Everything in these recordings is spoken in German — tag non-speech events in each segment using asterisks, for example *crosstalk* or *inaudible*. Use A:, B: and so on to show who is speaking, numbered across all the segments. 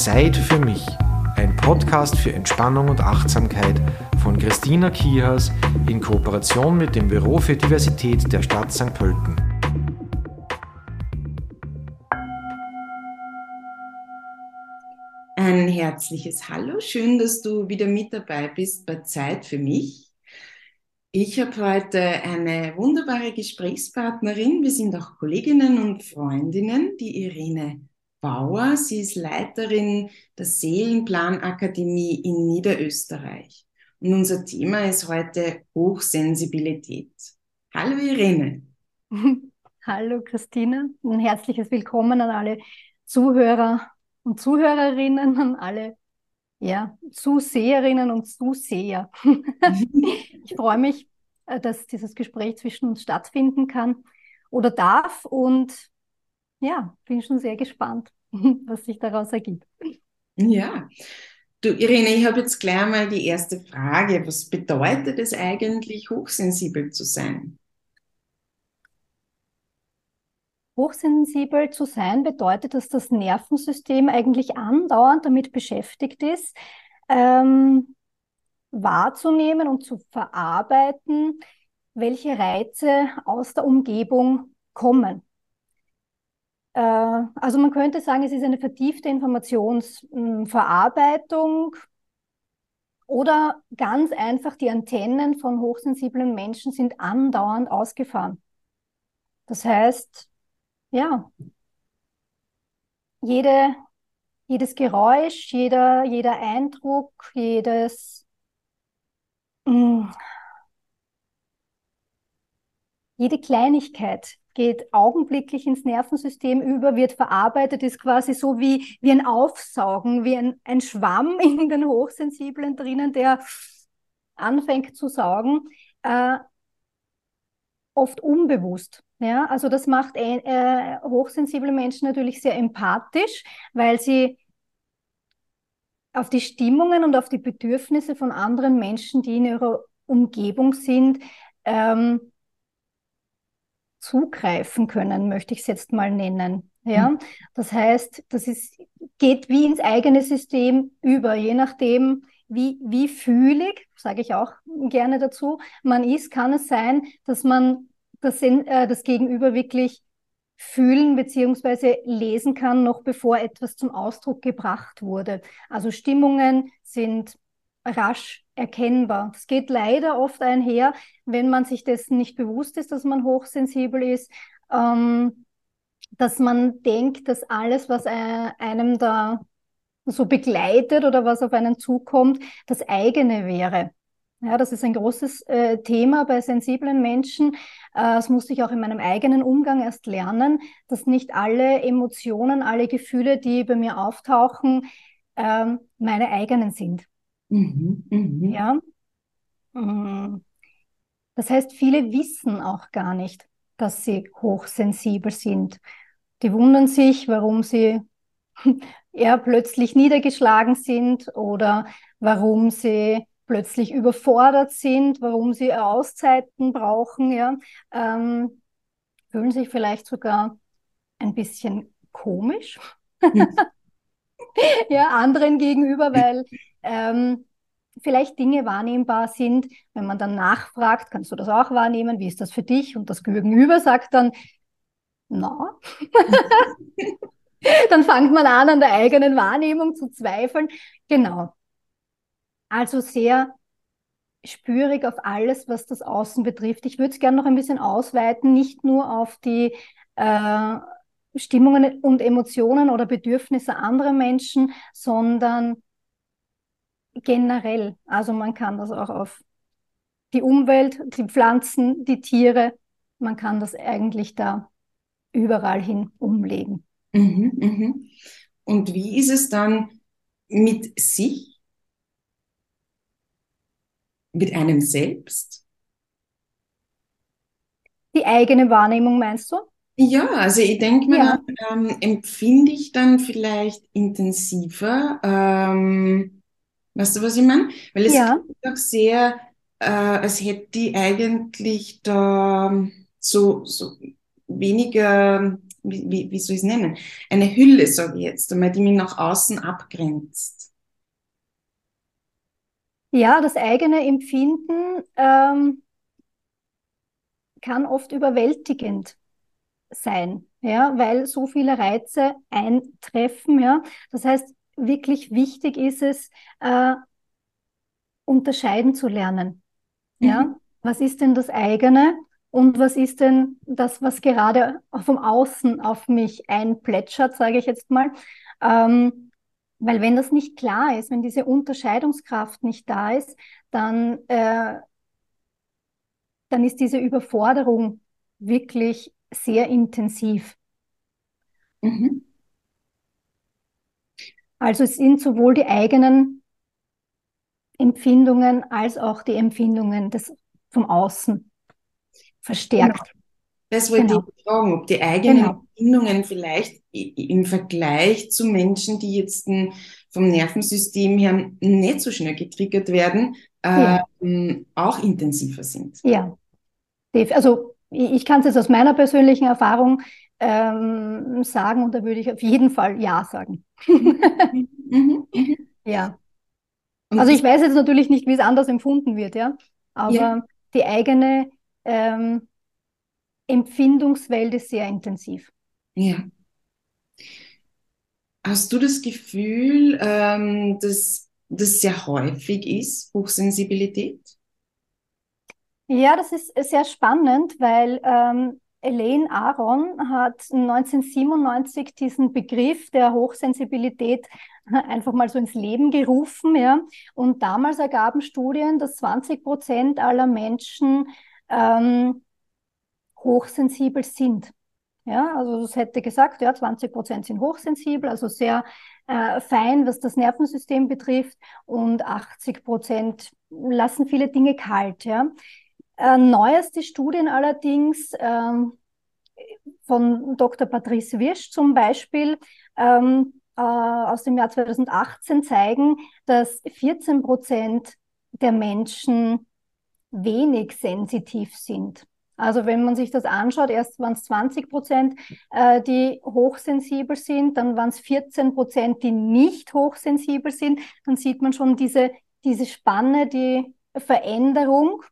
A: Zeit für mich. Ein Podcast für Entspannung und Achtsamkeit von Christina Kihas in Kooperation mit dem Büro für Diversität der Stadt St. Pölten.
B: Ein herzliches Hallo, schön, dass du wieder mit dabei bist bei Zeit für mich. Ich habe heute eine wunderbare Gesprächspartnerin. Wir sind auch Kolleginnen und Freundinnen, die Irene Bauer. Sie ist Leiterin der Seelenplanakademie in Niederösterreich. Und unser Thema ist heute Hochsensibilität. Hallo Irene. *laughs*
C: Hallo Christine. Ein herzliches Willkommen an alle Zuhörer und Zuhörerinnen, an alle ja, Zuseherinnen und Zuseher. *laughs* ich freue mich, äh, dass dieses Gespräch zwischen uns stattfinden kann oder darf und ja, bin schon sehr gespannt, *laughs* was sich daraus ergibt.
B: Ja, du Irene, ich habe jetzt gleich mal die erste Frage. Was bedeutet es eigentlich, hochsensibel zu sein?
C: Hochsensibel zu sein bedeutet, dass das Nervensystem eigentlich andauernd damit beschäftigt ist, ähm, wahrzunehmen und zu verarbeiten, welche Reize aus der Umgebung kommen. Äh, also man könnte sagen, es ist eine vertiefte Informationsverarbeitung oder ganz einfach die Antennen von hochsensiblen Menschen sind andauernd ausgefahren. Das heißt, ja, jede, jedes Geräusch, jeder, jeder Eindruck, jedes, mh, mm, jede Kleinigkeit geht augenblicklich ins Nervensystem über, wird verarbeitet, ist quasi so wie, wie ein Aufsaugen, wie ein, ein Schwamm *laughs* in den Hochsensiblen drinnen, der anfängt zu saugen, äh, oft unbewusst. Ja, also das macht äh, hochsensible Menschen natürlich sehr empathisch, weil sie auf die Stimmungen und auf die Bedürfnisse von anderen Menschen, die in ihrer Umgebung sind, ähm, zugreifen können, möchte ich es jetzt mal nennen. Ja, mhm. das heißt, das ist, geht wie ins eigene System über, je nachdem, wie, wie fühlig, sage ich auch gerne dazu, man ist, kann es sein, dass man das, äh, das Gegenüber wirklich fühlen beziehungsweise lesen kann, noch bevor etwas zum Ausdruck gebracht wurde. Also Stimmungen sind rasch erkennbar. Es geht leider oft einher, wenn man sich dessen nicht bewusst ist, dass man hochsensibel ist, ähm, dass man denkt, dass alles, was einem da so begleitet oder was auf einen zukommt, das eigene wäre. Ja, das ist ein großes äh, Thema bei sensiblen Menschen. Äh, das musste ich auch in meinem eigenen Umgang erst lernen, dass nicht alle Emotionen, alle Gefühle, die bei mir auftauchen, äh, meine eigenen sind. Mhm, mh. Ja. Mm. Das heißt, viele wissen auch gar nicht, dass sie hochsensibel sind. Die wundern sich, warum sie *laughs* eher plötzlich niedergeschlagen sind oder warum sie plötzlich überfordert sind, warum sie Auszeiten brauchen, ja, ähm, fühlen sich vielleicht sogar ein bisschen komisch, *laughs* ja, anderen gegenüber, weil ähm, vielleicht Dinge wahrnehmbar sind. Wenn man dann nachfragt, kannst du das auch wahrnehmen? Wie ist das für dich? Und das Gegenüber sagt dann, na. *laughs* dann fängt man an, an der eigenen Wahrnehmung zu zweifeln. Genau. Also sehr spürig auf alles, was das Außen betrifft. Ich würde es gerne noch ein bisschen ausweiten, nicht nur auf die äh, Stimmungen und Emotionen oder Bedürfnisse anderer Menschen, sondern generell. Also man kann das auch auf die Umwelt, die Pflanzen, die Tiere, man kann das eigentlich da überall hin umlegen.
B: Mhm, mhm. Und wie ist es dann mit sich? mit einem selbst?
C: Die eigene Wahrnehmung meinst du?
B: Ja, also ich denke mir, ja. ähm, empfinde ich dann vielleicht intensiver. Ähm, weißt du, was ich meine? Weil es ja. auch sehr, äh, als hätte die eigentlich da so, so weniger wie, wie, wie soll ich es nennen? Eine Hülle, sage ich jetzt einmal, die mich nach außen abgrenzt.
C: Ja, das eigene Empfinden ähm, kann oft überwältigend sein, ja, weil so viele Reize eintreffen, ja. Das heißt, wirklich wichtig ist es, äh, unterscheiden zu lernen. Ja, mhm. was ist denn das eigene und was ist denn das, was gerade vom Außen auf mich einplätschert, sage ich jetzt mal. Ähm, weil wenn das nicht klar ist, wenn diese Unterscheidungskraft nicht da ist, dann, äh, dann ist diese Überforderung wirklich sehr intensiv. Mhm. Also es sind sowohl die eigenen Empfindungen als auch die Empfindungen des, vom Außen verstärkt.
B: Genau. Das wollte genau. ich fragen, ob die eigenen genau. Empfindungen vielleicht im Vergleich zu Menschen, die jetzt vom Nervensystem her nicht so schnell getriggert werden, ja. ähm, auch intensiver sind.
C: Ja, also ich kann es jetzt aus meiner persönlichen Erfahrung ähm, sagen und da würde ich auf jeden Fall Ja sagen. Mhm. Mhm. Mhm. *laughs* ja. Also ich weiß jetzt natürlich nicht, wie es anders empfunden wird, ja, aber ja. die eigene ähm, Empfindungswelt ist sehr intensiv.
B: Ja. Hast du das Gefühl, ähm, dass das sehr häufig ist, Hochsensibilität?
C: Ja, das ist sehr spannend, weil ähm, Elaine Aron hat 1997 diesen Begriff der Hochsensibilität *laughs* einfach mal so ins Leben gerufen, ja. Und damals ergaben Studien, dass 20 Prozent aller Menschen ähm, hochsensibel sind. Ja, also es hätte gesagt, ja, 20 Prozent sind hochsensibel, also sehr äh, fein, was das Nervensystem betrifft, und 80 Prozent lassen viele Dinge kalt. Ja. Äh, neueste Studien allerdings ähm, von Dr. Patrice Wirsch zum Beispiel ähm, äh, aus dem Jahr 2018 zeigen, dass 14 Prozent der Menschen wenig sensitiv sind. Also wenn man sich das anschaut, erst waren es 20 Prozent, äh, die hochsensibel sind, dann waren es 14 Prozent, die nicht hochsensibel sind. Dann sieht man schon diese, diese Spanne, die Veränderung,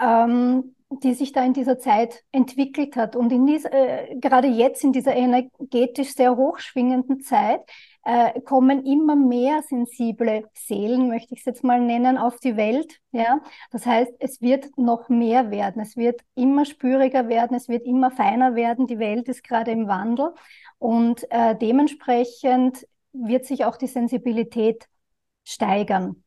C: ähm, die sich da in dieser Zeit entwickelt hat. Und in dieser, äh, gerade jetzt in dieser energetisch sehr hochschwingenden Zeit äh, kommen immer mehr sensible Seelen, möchte ich es jetzt mal nennen, auf die Welt. Ja, das heißt, es wird noch mehr werden, es wird immer spüriger werden, es wird immer feiner werden. Die Welt ist gerade im Wandel und äh, dementsprechend wird sich auch die Sensibilität steigern.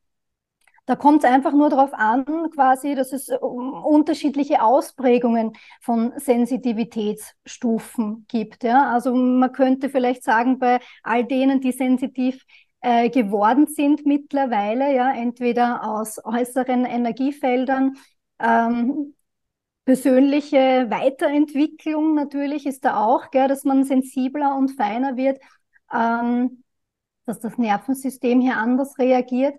C: Da kommt es einfach nur darauf an, quasi, dass es äh, unterschiedliche Ausprägungen von Sensitivitätsstufen gibt. Ja? Also man könnte vielleicht sagen, bei all denen, die sensitiv äh, geworden sind mittlerweile, ja, entweder aus äußeren Energiefeldern, ähm, persönliche Weiterentwicklung natürlich ist da auch, gell, dass man sensibler und feiner wird, ähm, dass das Nervensystem hier anders reagiert.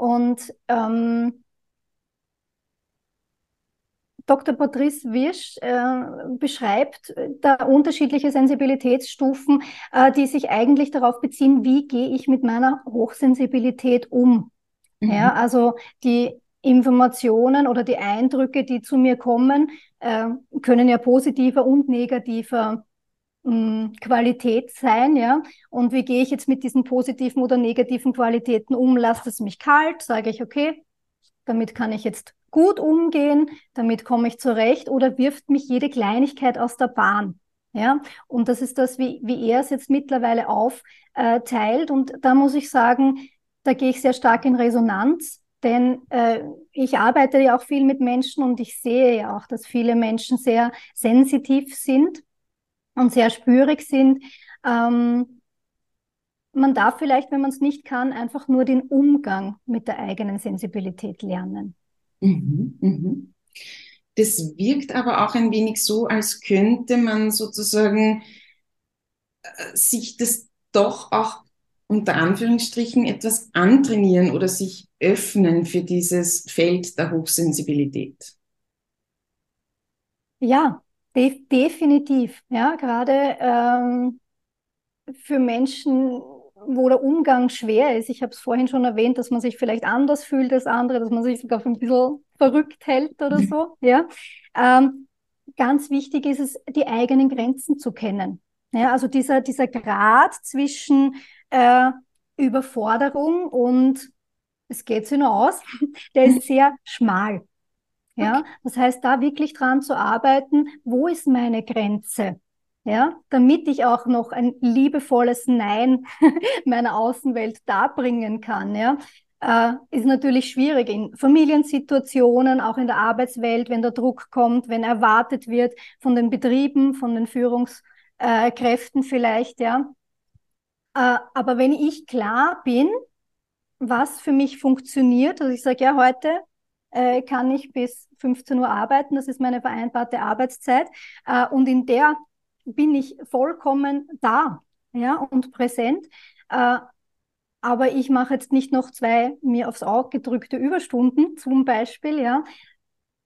C: Und ähm, Dr. Patrice Wirsch äh, beschreibt äh, da unterschiedliche Sensibilitätsstufen, äh, die sich eigentlich darauf beziehen, wie gehe ich mit meiner Hochsensibilität um. Mhm. Ja, also die Informationen oder die Eindrücke, die zu mir kommen, äh, können ja positiver und negativer Qualität sein, ja. Und wie gehe ich jetzt mit diesen positiven oder negativen Qualitäten um? Lasst es mich kalt? Sage ich, okay, damit kann ich jetzt gut umgehen, damit komme ich zurecht oder wirft mich jede Kleinigkeit aus der Bahn. Ja, und das ist das, wie, wie er es jetzt mittlerweile aufteilt. Und da muss ich sagen, da gehe ich sehr stark in Resonanz, denn äh, ich arbeite ja auch viel mit Menschen und ich sehe ja auch, dass viele Menschen sehr sensitiv sind und sehr spürig sind. Ähm, man darf vielleicht, wenn man es nicht kann, einfach nur den Umgang mit der eigenen Sensibilität lernen.
B: Mhm, mhm. Das wirkt aber auch ein wenig so, als könnte man sozusagen äh, sich das doch auch unter Anführungsstrichen etwas antrainieren oder sich öffnen für dieses Feld der Hochsensibilität.
C: Ja, De definitiv, ja, gerade ähm, für Menschen, wo der Umgang schwer ist. Ich habe es vorhin schon erwähnt, dass man sich vielleicht anders fühlt als andere, dass man sich sogar ein bisschen verrückt hält oder so. Ja, ähm, ganz wichtig ist es, die eigenen Grenzen zu kennen. Ja, also dieser dieser Grad zwischen äh, Überforderung und es geht sich nur aus, *laughs* der ist sehr schmal. Ja, das heißt, da wirklich dran zu arbeiten, wo ist meine Grenze? Ja, damit ich auch noch ein liebevolles Nein *laughs* meiner Außenwelt darbringen kann. Ja, äh, ist natürlich schwierig in Familiensituationen, auch in der Arbeitswelt, wenn der Druck kommt, wenn erwartet wird von den Betrieben, von den Führungskräften vielleicht. Ja, äh, aber wenn ich klar bin, was für mich funktioniert, also ich sage ja heute äh, kann ich bis 15 Uhr arbeiten, das ist meine vereinbarte Arbeitszeit äh, und in der bin ich vollkommen da ja, und präsent. Äh, aber ich mache jetzt nicht noch zwei mir aufs Auge gedrückte Überstunden zum Beispiel. Ja.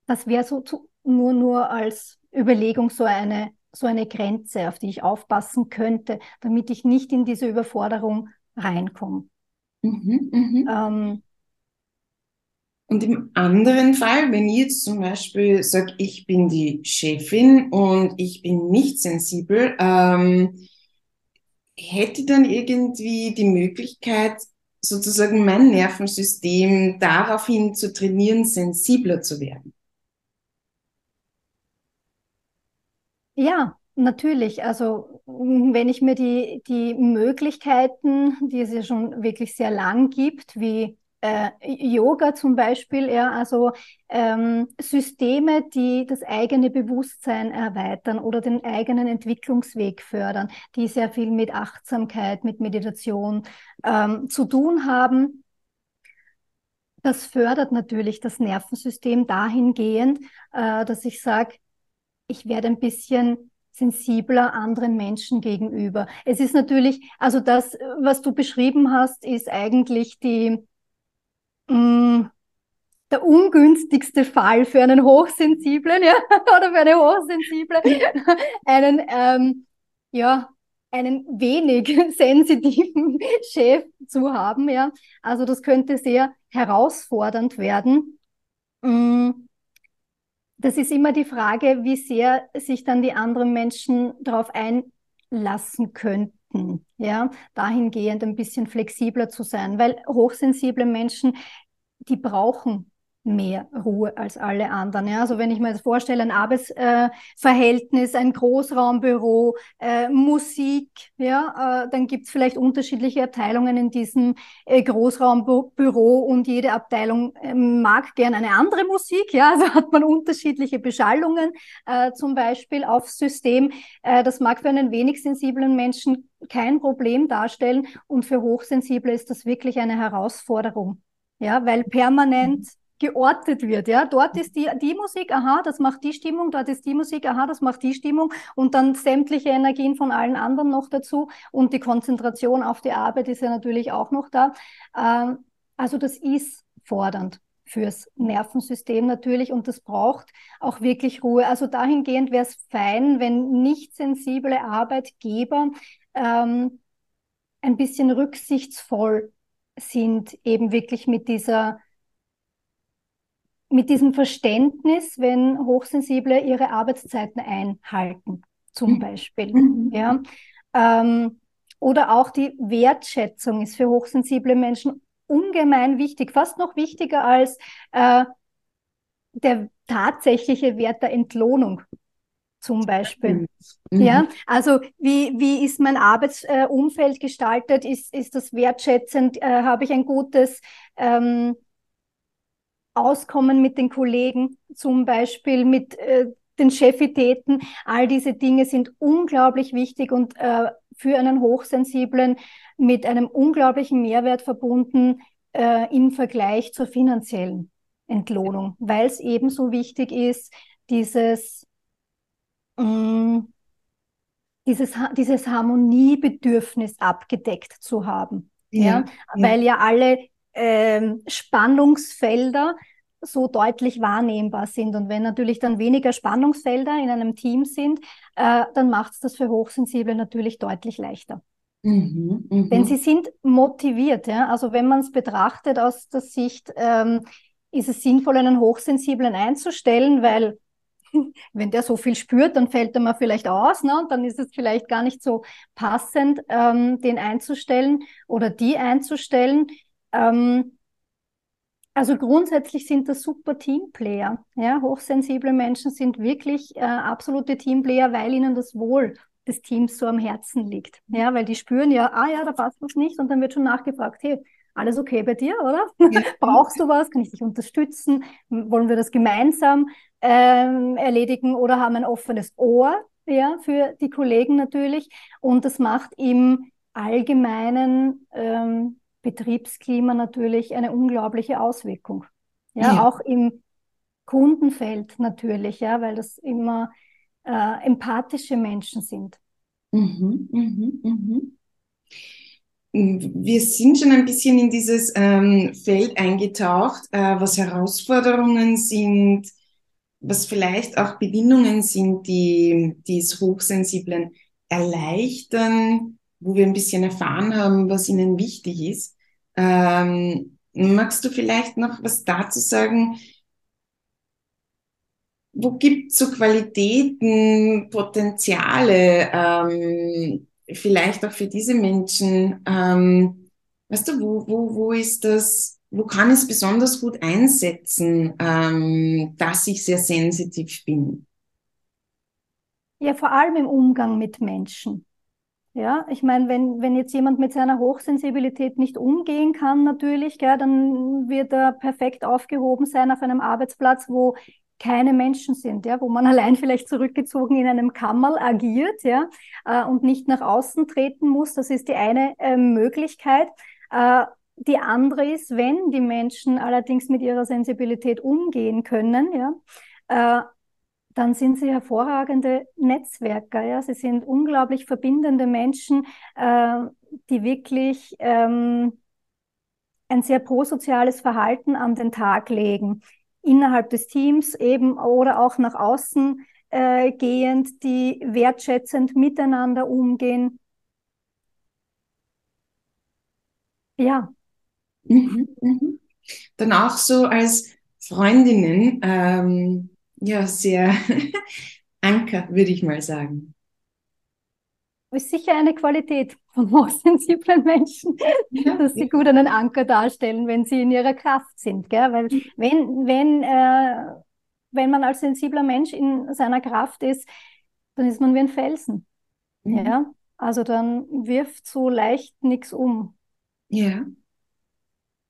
C: Das wäre so zu, nur, nur als Überlegung so eine, so eine Grenze, auf die ich aufpassen könnte, damit ich nicht in diese Überforderung reinkomme. Mhm,
B: mh. ähm, und im anderen Fall, wenn ich jetzt zum Beispiel sage, ich bin die Chefin und ich bin nicht sensibel, ähm, hätte dann irgendwie die Möglichkeit, sozusagen mein Nervensystem daraufhin zu trainieren, sensibler zu werden?
C: Ja, natürlich. Also wenn ich mir die, die Möglichkeiten, die es ja schon wirklich sehr lang gibt, wie äh, Yoga zum Beispiel, ja, also ähm, Systeme, die das eigene Bewusstsein erweitern oder den eigenen Entwicklungsweg fördern, die sehr viel mit Achtsamkeit, mit Meditation ähm, zu tun haben. Das fördert natürlich das Nervensystem dahingehend, äh, dass ich sage, ich werde ein bisschen sensibler anderen Menschen gegenüber. Es ist natürlich, also das, was du beschrieben hast, ist eigentlich die, mm, der ungünstigste Fall für einen Hochsensiblen, ja, *laughs* oder für eine Hochsensible, *laughs* einen, ähm, ja, einen wenig *laughs* sensitiven Chef zu haben, ja. Also das könnte sehr herausfordernd werden. Mm, das ist immer die Frage, wie sehr sich dann die anderen Menschen darauf einlassen könnten bitten, ja, dahingehend ein bisschen flexibler zu sein, weil hochsensible Menschen, die brauchen mehr Ruhe als alle anderen. Ja, also wenn ich mir das vorstelle, ein Arbeitsverhältnis, äh, ein Großraumbüro, äh, Musik, ja, äh, dann gibt es vielleicht unterschiedliche Abteilungen in diesem äh, Großraumbüro und jede Abteilung ähm, mag gern eine andere Musik. Ja, also hat man unterschiedliche Beschallungen äh, zum Beispiel aufs System. Äh, das mag für einen wenig sensiblen Menschen kein Problem darstellen und für Hochsensible ist das wirklich eine Herausforderung. Ja, weil permanent geortet wird. Ja, dort ist die, die Musik, aha, das macht die Stimmung, dort ist die Musik, aha, das macht die Stimmung und dann sämtliche Energien von allen anderen noch dazu und die Konzentration auf die Arbeit ist ja natürlich auch noch da. Ähm, also das ist fordernd fürs Nervensystem natürlich und das braucht auch wirklich Ruhe. Also dahingehend wäre es fein, wenn nicht sensible Arbeitgeber ähm, ein bisschen rücksichtsvoll sind, eben wirklich mit dieser mit diesem Verständnis, wenn Hochsensible ihre Arbeitszeiten einhalten, zum mhm. Beispiel. Mhm. Ja. Ähm, oder auch die Wertschätzung ist für hochsensible Menschen ungemein wichtig, fast noch wichtiger als äh, der tatsächliche Wert der Entlohnung zum Beispiel. Mhm. Ja, also wie, wie ist mein Arbeitsumfeld gestaltet? Ist, ist das wertschätzend? Äh, Habe ich ein gutes ähm, Auskommen mit den Kollegen, zum Beispiel mit äh, den Chefitäten. All diese Dinge sind unglaublich wichtig und äh, für einen Hochsensiblen mit einem unglaublichen Mehrwert verbunden äh, im Vergleich zur finanziellen Entlohnung, weil es ebenso wichtig ist, dieses, mh, mm, dieses, dieses Harmoniebedürfnis abgedeckt zu haben. Ja, ja, ja. weil ja alle ähm, Spannungsfelder so deutlich wahrnehmbar sind. Und wenn natürlich dann weniger Spannungsfelder in einem Team sind, äh, dann macht es das für Hochsensible natürlich deutlich leichter. Mhm, mh. Denn sie sind motiviert. Ja? Also wenn man es betrachtet aus der Sicht, ähm, ist es sinnvoll, einen Hochsensiblen einzustellen, weil *laughs* wenn der so viel spürt, dann fällt er mal vielleicht aus, ne? Und dann ist es vielleicht gar nicht so passend, ähm, den einzustellen oder die einzustellen. Ähm, also grundsätzlich sind das super Teamplayer. Ja? Hochsensible Menschen sind wirklich äh, absolute Teamplayer, weil ihnen das Wohl des Teams so am Herzen liegt. Ja, weil die spüren ja, ah ja, da passt was nicht und dann wird schon nachgefragt, hey, alles okay bei dir, oder? Ja. *laughs* Brauchst du was? Kann ich dich unterstützen? Wollen wir das gemeinsam ähm, erledigen oder haben ein offenes Ohr ja, für die Kollegen natürlich? Und das macht im allgemeinen ähm, Betriebsklima natürlich eine unglaubliche Auswirkung. Ja, ja, auch im Kundenfeld natürlich, ja, weil das immer äh, empathische Menschen sind. Mhm, mhm,
B: mhm wir sind schon ein bisschen in dieses ähm, Feld eingetaucht, äh, was Herausforderungen sind, was vielleicht auch Bedingungen sind, die, die es Hochsensiblen erleichtern, wo wir ein bisschen erfahren haben, was ihnen wichtig ist. Ähm, magst du vielleicht noch was dazu sagen? Wo gibt es so Qualitäten, Potenziale, ähm, vielleicht auch für diese Menschen, ähm, weißt du, wo, wo, wo ist das, wo kann es besonders gut einsetzen, ähm, dass ich sehr sensitiv bin?
C: Ja, vor allem im Umgang mit Menschen. Ja, ich meine, wenn, wenn jetzt jemand mit seiner Hochsensibilität nicht umgehen kann, natürlich, gell, dann wird er perfekt aufgehoben sein auf einem Arbeitsplatz, wo keine Menschen sind, ja, wo man *laughs* allein vielleicht zurückgezogen in einem Kammerl agiert, ja, äh, und nicht nach außen treten muss. Das ist die eine äh, Möglichkeit. Äh, die andere ist, wenn die Menschen allerdings mit ihrer Sensibilität umgehen können, ja, äh, dann sind sie hervorragende Netzwerker. Ja? Sie sind unglaublich verbindende Menschen, äh, die wirklich ähm, ein sehr prosoziales Verhalten an den Tag legen innerhalb des Teams eben oder auch nach außen äh, gehend, die wertschätzend miteinander umgehen.
B: Ja. Mhm, mhm. Dann auch so als Freundinnen, ähm, ja, sehr *laughs* Anker, würde ich mal sagen
C: ist sicher eine Qualität von hochsensiblen *laughs* Menschen, ja, dass sie gut einen Anker darstellen, wenn sie in ihrer Kraft sind. Gell? Weil wenn, wenn, äh, wenn man als sensibler Mensch in seiner Kraft ist, dann ist man wie ein Felsen. Mhm. Ja? Also dann wirft so leicht nichts um. Ja.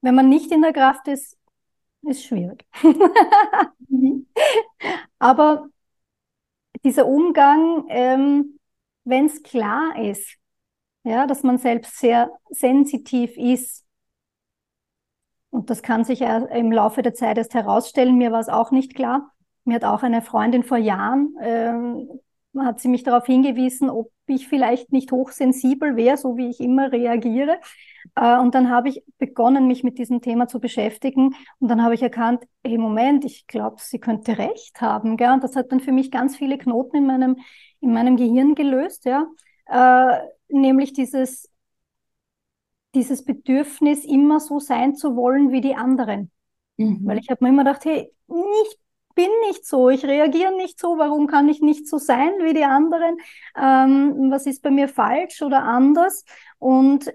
C: Wenn man nicht in der Kraft ist, ist schwierig. *laughs* mhm. Aber dieser Umgang, ähm, wenn es klar ist, ja, dass man selbst sehr sensitiv ist, und das kann sich ja im Laufe der Zeit erst herausstellen, mir war es auch nicht klar. Mir hat auch eine Freundin vor Jahren, äh, hat sie mich darauf hingewiesen, ob ich vielleicht nicht hochsensibel wäre, so wie ich immer reagiere. Äh, und dann habe ich begonnen, mich mit diesem Thema zu beschäftigen. Und dann habe ich erkannt, hey, Moment, ich glaube, sie könnte recht haben. Gell? Und das hat dann für mich ganz viele Knoten in meinem, in meinem Gehirn gelöst, ja. Äh, nämlich dieses, dieses Bedürfnis, immer so sein zu wollen wie die anderen. Mhm. Weil ich habe mir immer gedacht, hey, ich bin nicht so, ich reagiere nicht so, warum kann ich nicht so sein wie die anderen? Ähm, was ist bei mir falsch oder anders? Und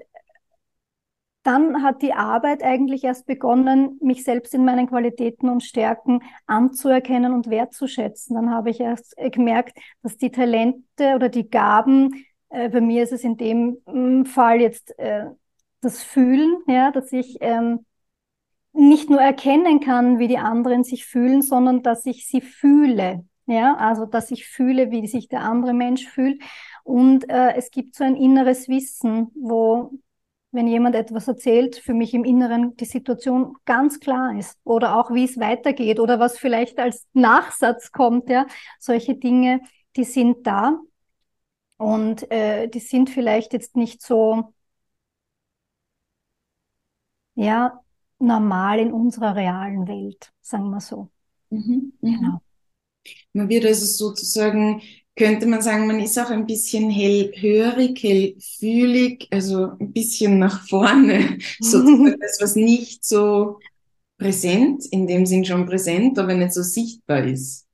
C: dann hat die Arbeit eigentlich erst begonnen, mich selbst in meinen Qualitäten und Stärken anzuerkennen und wertzuschätzen. Dann habe ich erst gemerkt, dass die Talente oder die Gaben, äh, bei mir ist es in dem mm, Fall jetzt äh, das Fühlen, ja, dass ich ähm, nicht nur erkennen kann, wie die anderen sich fühlen, sondern dass ich sie fühle. Ja, also dass ich fühle, wie sich der andere Mensch fühlt. Und äh, es gibt so ein inneres Wissen, wo wenn jemand etwas erzählt, für mich im Inneren die Situation ganz klar ist oder auch wie es weitergeht oder was vielleicht als Nachsatz kommt, ja, solche Dinge, die sind da und äh, die sind vielleicht jetzt nicht so, ja, normal in unserer realen Welt, sagen wir so.
B: Mhm. Mhm. Genau. Man wird also sozusagen, könnte man sagen, man ist auch ein bisschen hellhörig, hellfühlig, also ein bisschen nach vorne, *laughs* sozusagen das, was nicht so präsent, in dem Sinn schon präsent, aber nicht so sichtbar ist.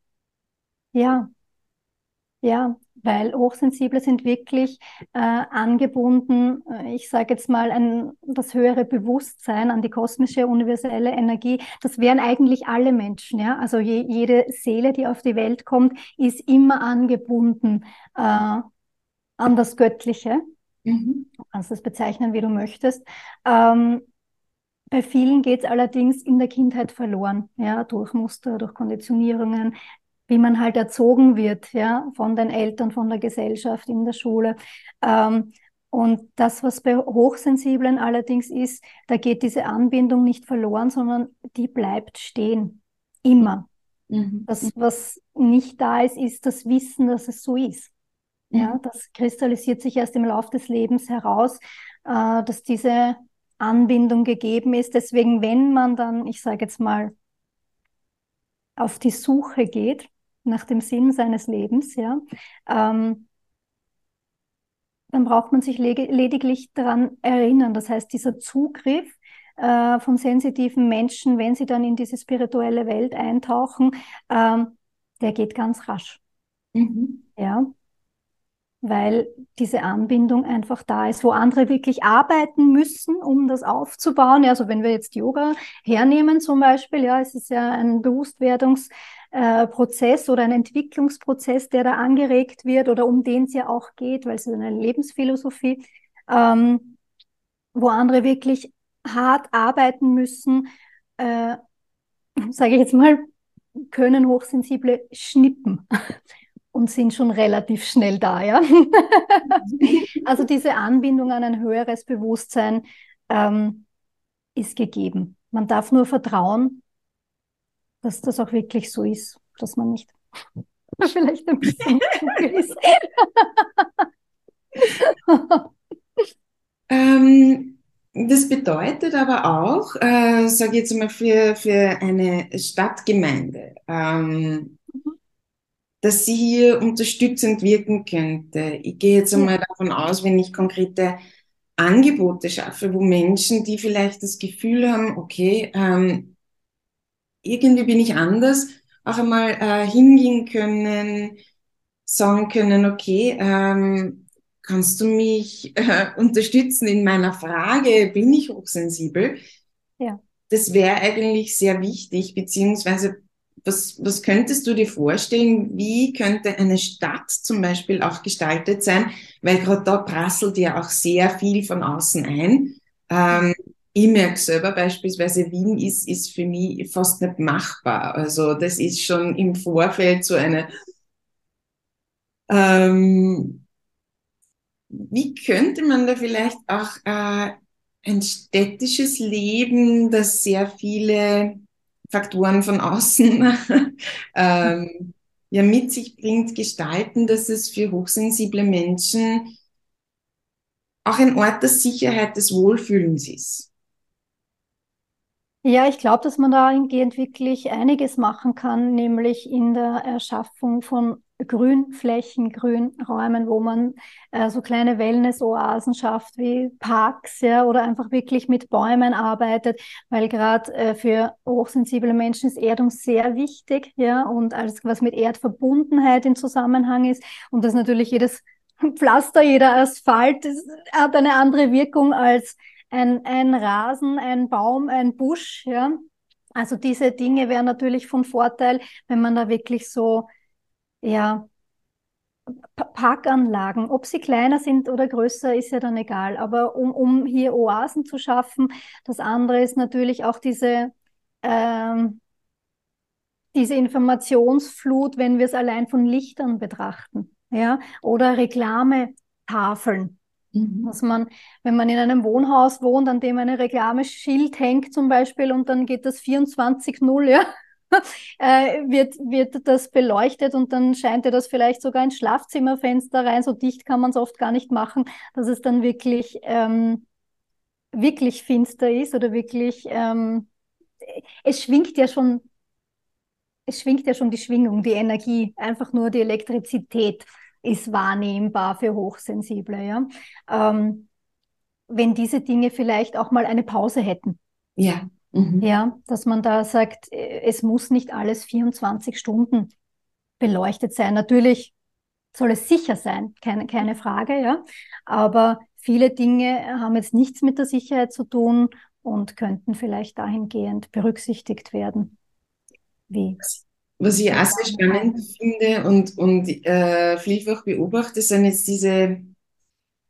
C: Ja, ja, weil Hochsensible sind wirklich äh, angebunden, äh, ich sage jetzt mal, ein, das höhere Bewusstsein an die kosmische universelle Energie. Das wären eigentlich alle Menschen, ja. Also je, jede Seele, die auf die Welt kommt, ist immer angebunden äh, an das Göttliche. Mhm. Du kannst es bezeichnen, wie du möchtest. Ähm, bei vielen geht es allerdings in der Kindheit verloren, ja, durch Muster, durch Konditionierungen, wie man halt erzogen wird, ja, von den Eltern, von der Gesellschaft, in der Schule. Ähm, und das, was bei Hochsensiblen allerdings ist, da geht diese Anbindung nicht verloren, sondern die bleibt stehen. Immer. Mhm. Das, was nicht da ist, ist das Wissen, dass es so ist. Mhm. Ja, das kristallisiert sich erst im Laufe des Lebens heraus, äh, dass diese Anbindung gegeben ist. Deswegen, wenn man dann, ich sage jetzt mal, auf die Suche geht, nach dem Sinn seines Lebens, ja, ähm, dann braucht man sich lediglich daran erinnern. Das heißt, dieser Zugriff äh, von sensitiven Menschen, wenn sie dann in diese spirituelle Welt eintauchen, ähm, der geht ganz rasch. Mhm. Ja weil diese Anbindung einfach da ist, wo andere wirklich arbeiten müssen, um das aufzubauen. Also wenn wir jetzt Yoga hernehmen zum Beispiel, ja, es ist ja ein Bewusstwerdungsprozess äh, oder ein Entwicklungsprozess, der da angeregt wird oder um den es ja auch geht, weil es ist eine Lebensphilosophie, ähm, wo andere wirklich hart arbeiten müssen, äh, sage ich jetzt mal, können Hochsensible schnippen *laughs* und sind schon relativ schnell da, ja. *laughs* also diese Anbindung an ein höheres Bewusstsein ähm, ist gegeben. Man darf nur vertrauen, dass das auch wirklich so ist, dass man nicht *laughs* vielleicht ein bisschen ist. *laughs*
B: ähm, das bedeutet aber auch, äh, sage ich jetzt mal, für, für eine Stadtgemeinde, ähm, dass sie hier unterstützend wirken könnte. Ich gehe jetzt einmal davon aus, wenn ich konkrete Angebote schaffe, wo Menschen, die vielleicht das Gefühl haben, okay, ähm, irgendwie bin ich anders, auch einmal äh, hingehen können, sagen können, okay, ähm, kannst du mich äh, unterstützen in meiner Frage, bin ich hochsensibel? Ja. Das wäre eigentlich sehr wichtig, beziehungsweise was, was könntest du dir vorstellen, wie könnte eine Stadt zum Beispiel auch gestaltet sein? Weil gerade da prasselt ja auch sehr viel von außen ein. Ähm, ich merke selber beispielsweise, Wien ist, ist für mich fast nicht machbar. Also das ist schon im Vorfeld so eine... Ähm, wie könnte man da vielleicht auch äh, ein städtisches Leben, das sehr viele Faktoren von außen *laughs* ähm, ja mit sich bringt, gestalten, dass es für hochsensible Menschen auch ein Ort der Sicherheit, des Wohlfühlens ist.
C: Ja, ich glaube, dass man da wirklich einiges machen kann, nämlich in der Erschaffung von Grünflächen, Grünräumen, wo man äh, so kleine Wellness-Oasen schafft wie Parks, ja, oder einfach wirklich mit Bäumen arbeitet, weil gerade äh, für hochsensible Menschen ist Erdung sehr wichtig, ja, und alles, was mit Erdverbundenheit in Zusammenhang ist. Und das natürlich jedes *laughs* Pflaster, jeder Asphalt das hat eine andere Wirkung als ein, ein Rasen, ein Baum, ein Busch, ja. Also diese Dinge wären natürlich von Vorteil, wenn man da wirklich so ja, Parkanlagen, ob sie kleiner sind oder größer, ist ja dann egal. Aber um, um hier Oasen zu schaffen, das andere ist natürlich auch diese, ähm, diese Informationsflut, wenn wir es allein von Lichtern betrachten, ja, oder Reklametafeln. Mhm. Dass man, wenn man in einem Wohnhaus wohnt, an dem ein Reklameschild hängt zum Beispiel und dann geht das 24-0, ja, *laughs* äh, wird, wird das beleuchtet und dann scheint er das vielleicht sogar ins Schlafzimmerfenster rein. So dicht kann man es oft gar nicht machen, dass es dann wirklich ähm, wirklich finster ist oder wirklich, ähm, es schwingt ja schon, es schwingt ja schon die Schwingung, die Energie, einfach nur die Elektrizität ist wahrnehmbar für Hochsensible, ja. Ähm, wenn diese Dinge vielleicht auch mal eine Pause hätten.
B: Ja.
C: Mhm. Ja, dass man da sagt, äh, es muss nicht alles 24 Stunden beleuchtet sein. Natürlich soll es sicher sein, keine, keine Frage, ja. Aber viele Dinge haben jetzt nichts mit der Sicherheit zu tun und könnten vielleicht dahingehend berücksichtigt werden.
B: Wie? Was ich auch sehr spannend finde und, und äh, vielfach beobachte, sind jetzt diese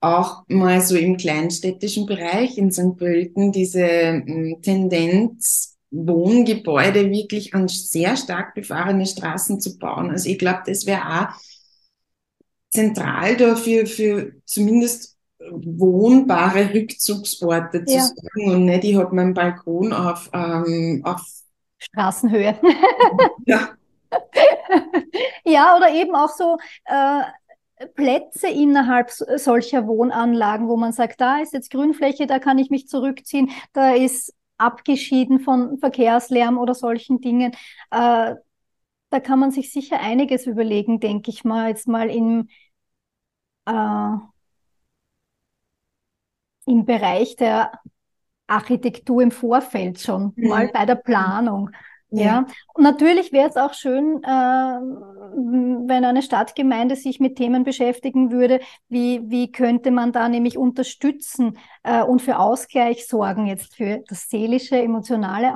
B: auch mal so im kleinstädtischen Bereich in St. Pölten diese m, Tendenz, Wohngebäude wirklich an sehr stark befahrene Straßen zu bauen. Also ich glaube, das wäre auch zentral dafür, für zumindest wohnbare Rückzugsorte zu ja. sagen und nicht, ich habe meinen Balkon auf, ähm, auf
C: Straßenhöhe. ja. *laughs* *laughs* ja, oder eben auch so äh, Plätze innerhalb solcher Wohnanlagen, wo man sagt, da ist jetzt Grünfläche, da kann ich mich zurückziehen, da ist abgeschieden von Verkehrslärm oder solchen Dingen. Äh, da kann man sich sicher einiges überlegen, denke ich mal, jetzt mal im, äh, im Bereich der Architektur im Vorfeld schon, mhm. mal bei der Planung. Ja, und natürlich wäre es auch schön, äh, wenn eine Stadtgemeinde sich mit Themen beschäftigen würde, wie, wie könnte man da nämlich unterstützen äh, und für Ausgleich sorgen, jetzt für das seelische, emotionale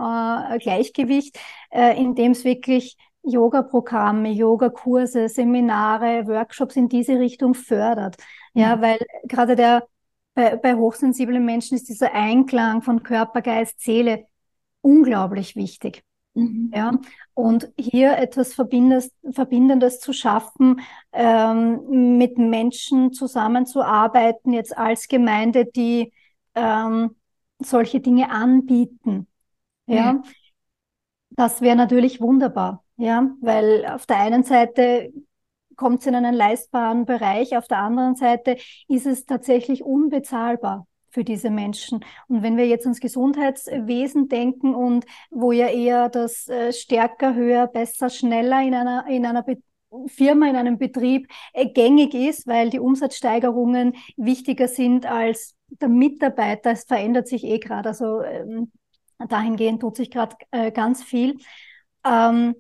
C: äh, Gleichgewicht, äh, indem es wirklich Yoga-Programme, Yoga-Kurse, Seminare, Workshops in diese Richtung fördert. Ja, mhm. weil gerade der bei, bei hochsensiblen Menschen ist dieser Einklang von Körper, Geist, Seele unglaublich wichtig. Mhm. Ja, und hier etwas Verbindendes, Verbindendes zu schaffen, ähm, mit Menschen zusammenzuarbeiten, jetzt als Gemeinde, die ähm, solche Dinge anbieten. Ja, ja. das wäre natürlich wunderbar. Ja, weil auf der einen Seite kommt es in einen leistbaren Bereich, auf der anderen Seite ist es tatsächlich unbezahlbar für diese Menschen. Und wenn wir jetzt ans Gesundheitswesen denken und wo ja eher das äh, stärker, höher, besser, schneller in einer, in einer Be Firma, in einem Betrieb äh, gängig ist, weil die Umsatzsteigerungen wichtiger sind als der Mitarbeiter. Es verändert sich eh gerade. Also ähm, dahingehend tut sich gerade äh, ganz viel. Ähm,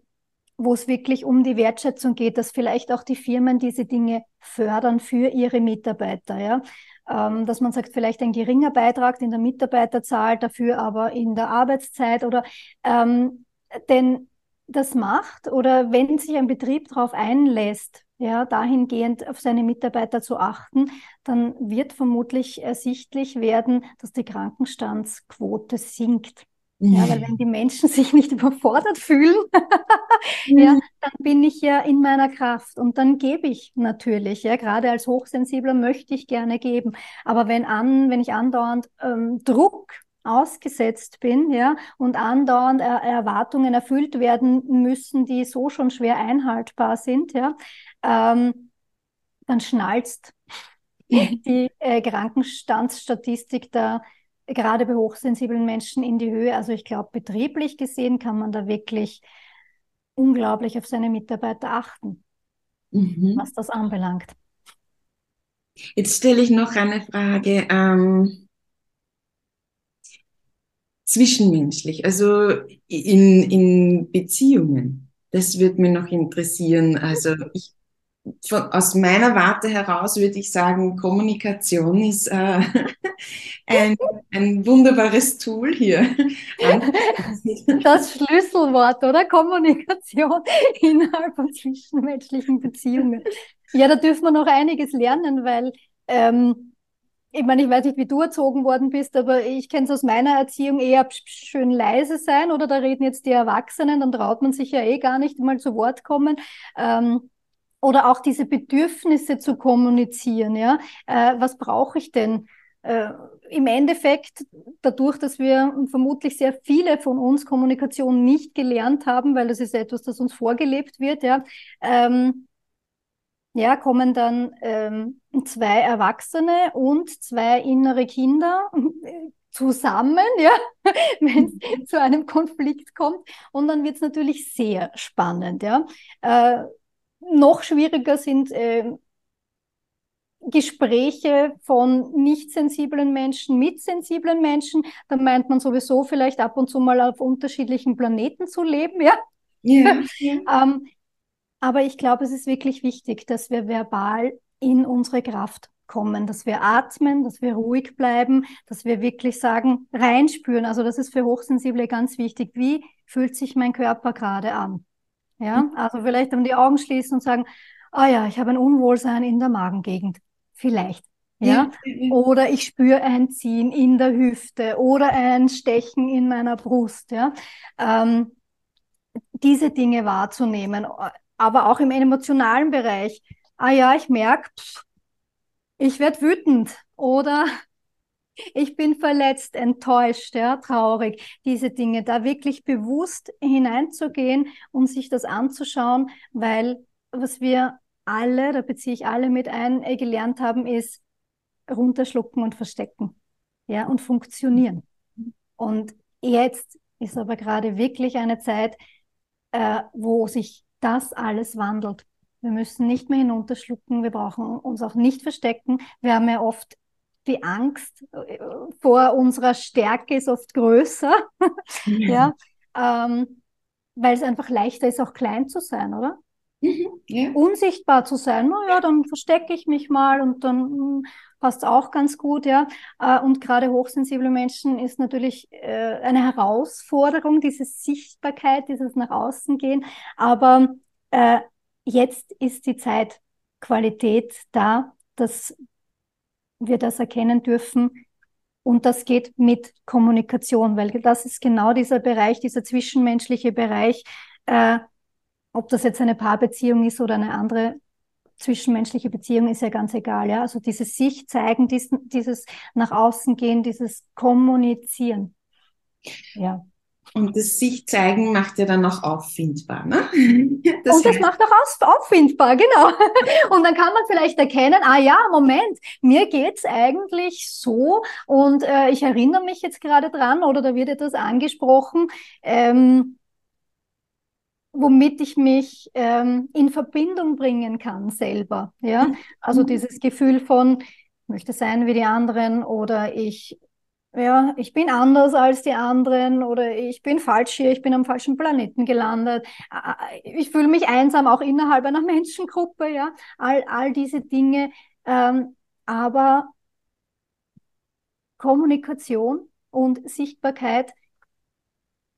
C: wo es wirklich um die Wertschätzung geht, dass vielleicht auch die Firmen diese Dinge fördern für ihre Mitarbeiter. Ja? Ähm, dass man sagt, vielleicht ein geringer Beitrag in der Mitarbeiterzahl, dafür aber in der Arbeitszeit oder ähm, denn das macht oder wenn sich ein Betrieb darauf einlässt, ja, dahingehend auf seine Mitarbeiter zu achten, dann wird vermutlich ersichtlich werden, dass die Krankenstandsquote sinkt. Ja, weil wenn die Menschen *laughs* sich nicht überfordert fühlen, *laughs* ja, mhm. dann bin ich ja in meiner Kraft und dann gebe ich natürlich. Ja, gerade als Hochsensibler möchte ich gerne geben. Aber wenn an, wenn ich andauernd ähm, Druck ausgesetzt bin, ja, und andauernd er Erwartungen erfüllt werden müssen, die so schon schwer einhaltbar sind, ja, ähm, dann schnalzt *laughs* die äh, Krankenstandsstatistik da gerade bei hochsensiblen Menschen in die Höhe. Also ich glaube, betrieblich gesehen kann man da wirklich unglaublich auf seine Mitarbeiter achten, mhm. was das anbelangt.
B: Jetzt stelle ich noch eine Frage. Ähm, zwischenmenschlich, also in, in Beziehungen. Das würde mich noch interessieren. Also ich von, aus meiner Warte heraus würde ich sagen, Kommunikation ist äh, *laughs* ein, ein wunderbares Tool hier. *laughs*
C: Das Schlüsselwort, oder? Kommunikation *laughs* innerhalb von zwischenmenschlichen Beziehungen. Ja, da dürfen wir noch einiges lernen, weil ähm, ich meine, ich weiß nicht, wie du erzogen worden bist, aber ich kenne es aus meiner Erziehung eher schön leise sein oder da reden jetzt die Erwachsenen, dann traut man sich ja eh gar nicht mal zu Wort kommen. Ähm, oder auch diese Bedürfnisse zu kommunizieren. Ja, äh, was brauche ich denn? Äh, Im Endeffekt, dadurch, dass wir vermutlich sehr viele von uns Kommunikation nicht gelernt haben, weil das ist etwas, das uns vorgelebt wird, ja, ähm, ja, kommen dann ähm, zwei Erwachsene und zwei innere Kinder, zusammen, ja, *laughs* wenn es zu einem Konflikt kommt. Und dann wird es natürlich sehr spannend, ja. Äh, noch schwieriger sind äh, Gespräche von nicht sensiblen Menschen mit sensiblen Menschen. Da meint man sowieso vielleicht ab und zu mal auf unterschiedlichen Planeten zu leben, ja. Yeah, *laughs* yeah. ähm, aber ich glaube, es ist wirklich wichtig, dass wir verbal in unsere Kraft kommen, dass wir atmen, dass wir ruhig bleiben, dass wir wirklich sagen, reinspüren. Also das ist für Hochsensible ganz wichtig. Wie fühlt sich mein Körper gerade an? Ja, mhm. also vielleicht dann die Augen schließen und sagen, ah oh ja, ich habe ein Unwohlsein in der Magengegend. Vielleicht. Ja? ja. Oder ich spüre ein Ziehen in der Hüfte oder ein Stechen in meiner Brust. Ja? Ähm, diese Dinge wahrzunehmen, aber auch im emotionalen Bereich. Ah ja, ich merke, ich werde wütend oder *laughs* ich bin verletzt, enttäuscht, ja, traurig, diese Dinge, da wirklich bewusst hineinzugehen und sich das anzuschauen, weil was wir alle, da beziehe ich alle mit ein, äh, gelernt haben, ist runterschlucken und verstecken, ja, und funktionieren. Und jetzt ist aber gerade wirklich eine Zeit, äh, wo sich das alles wandelt. Wir müssen nicht mehr hinunterschlucken, wir brauchen uns auch nicht verstecken. Wir haben ja oft die Angst äh, vor unserer Stärke ist oft größer, *laughs* ja, ähm, weil es einfach leichter ist, auch klein zu sein, oder? Mhm, ja. Unsichtbar zu sein, naja, dann verstecke ich mich mal und dann hm, passt auch ganz gut, ja. Äh, und gerade hochsensible Menschen ist natürlich äh, eine Herausforderung, diese Sichtbarkeit, dieses nach außen gehen. Aber äh, jetzt ist die Zeit Qualität da, dass wir das erkennen dürfen. Und das geht mit Kommunikation, weil das ist genau dieser Bereich, dieser zwischenmenschliche Bereich, äh, ob das jetzt eine Paarbeziehung ist oder eine andere zwischenmenschliche Beziehung, ist ja ganz egal. Ja? Also dieses sich zeigen, dieses, dieses nach außen gehen, dieses Kommunizieren.
B: Ja. Und das sich zeigen macht ja dann auch auffindbar. Ne? *laughs*
C: Das und das heißt, macht auch auffindbar, genau. *laughs* Und dann kann man vielleicht erkennen, ah ja, Moment, mir geht's eigentlich so und äh, ich erinnere mich jetzt gerade dran oder da wird etwas angesprochen, ähm, womit ich mich ähm, in Verbindung bringen kann selber. Ja? Also mhm. dieses Gefühl von, ich möchte sein wie die anderen oder ich ja, ich bin anders als die anderen oder ich bin falsch hier, ich bin am falschen Planeten gelandet. Ich fühle mich einsam auch innerhalb einer *laughs* Menschengruppe, ja, all, all diese Dinge. Ähm, aber Kommunikation und Sichtbarkeit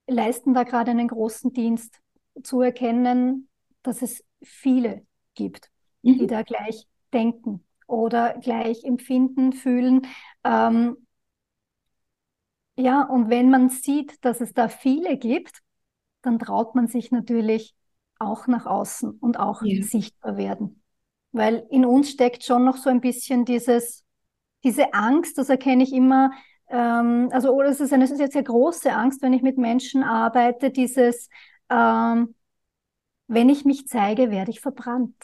C: leisten da gerade einen großen Dienst, zu erkennen, dass es viele gibt, mhm. die da gleich denken oder gleich empfinden, fühlen. Ähm, ja, und wenn man sieht, dass es da viele gibt, dann traut man sich natürlich auch nach außen und auch ja. sichtbar werden. Weil in uns steckt schon noch so ein bisschen dieses, diese Angst, das erkenne ich immer, ähm, also oder es ist eine sehr, sehr große Angst, wenn ich mit Menschen arbeite, dieses, ähm, wenn ich mich zeige, werde ich verbrannt.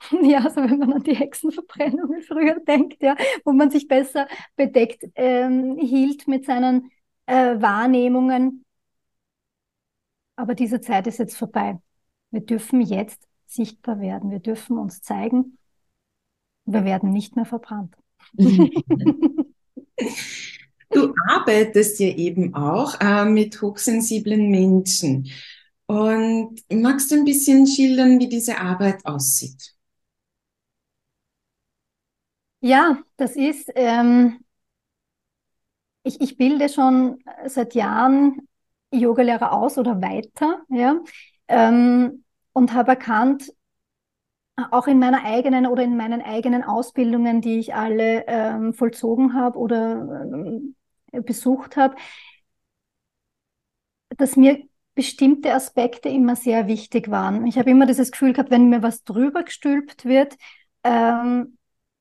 C: *laughs* Ja, also wenn man an die Hexenverbrennungen früher denkt, ja, wo man sich besser bedeckt ähm, hielt mit seinen äh, Wahrnehmungen. Aber diese Zeit ist jetzt vorbei. Wir dürfen jetzt sichtbar werden. Wir dürfen uns zeigen. Wir werden nicht mehr verbrannt. *laughs*
B: Du arbeitest ja eben auch äh, mit hochsensiblen Menschen. Und magst du ein bisschen schildern, wie diese Arbeit aussieht?
C: Ja, das ist, ähm, ich, ich bilde schon seit Jahren Yogalehrer aus oder weiter, ja, ähm, und habe erkannt, auch in meiner eigenen oder in meinen eigenen Ausbildungen, die ich alle ähm, vollzogen habe oder ähm, besucht habe, dass mir bestimmte Aspekte immer sehr wichtig waren. Ich habe immer dieses Gefühl gehabt, wenn mir was drüber gestülpt wird, ähm,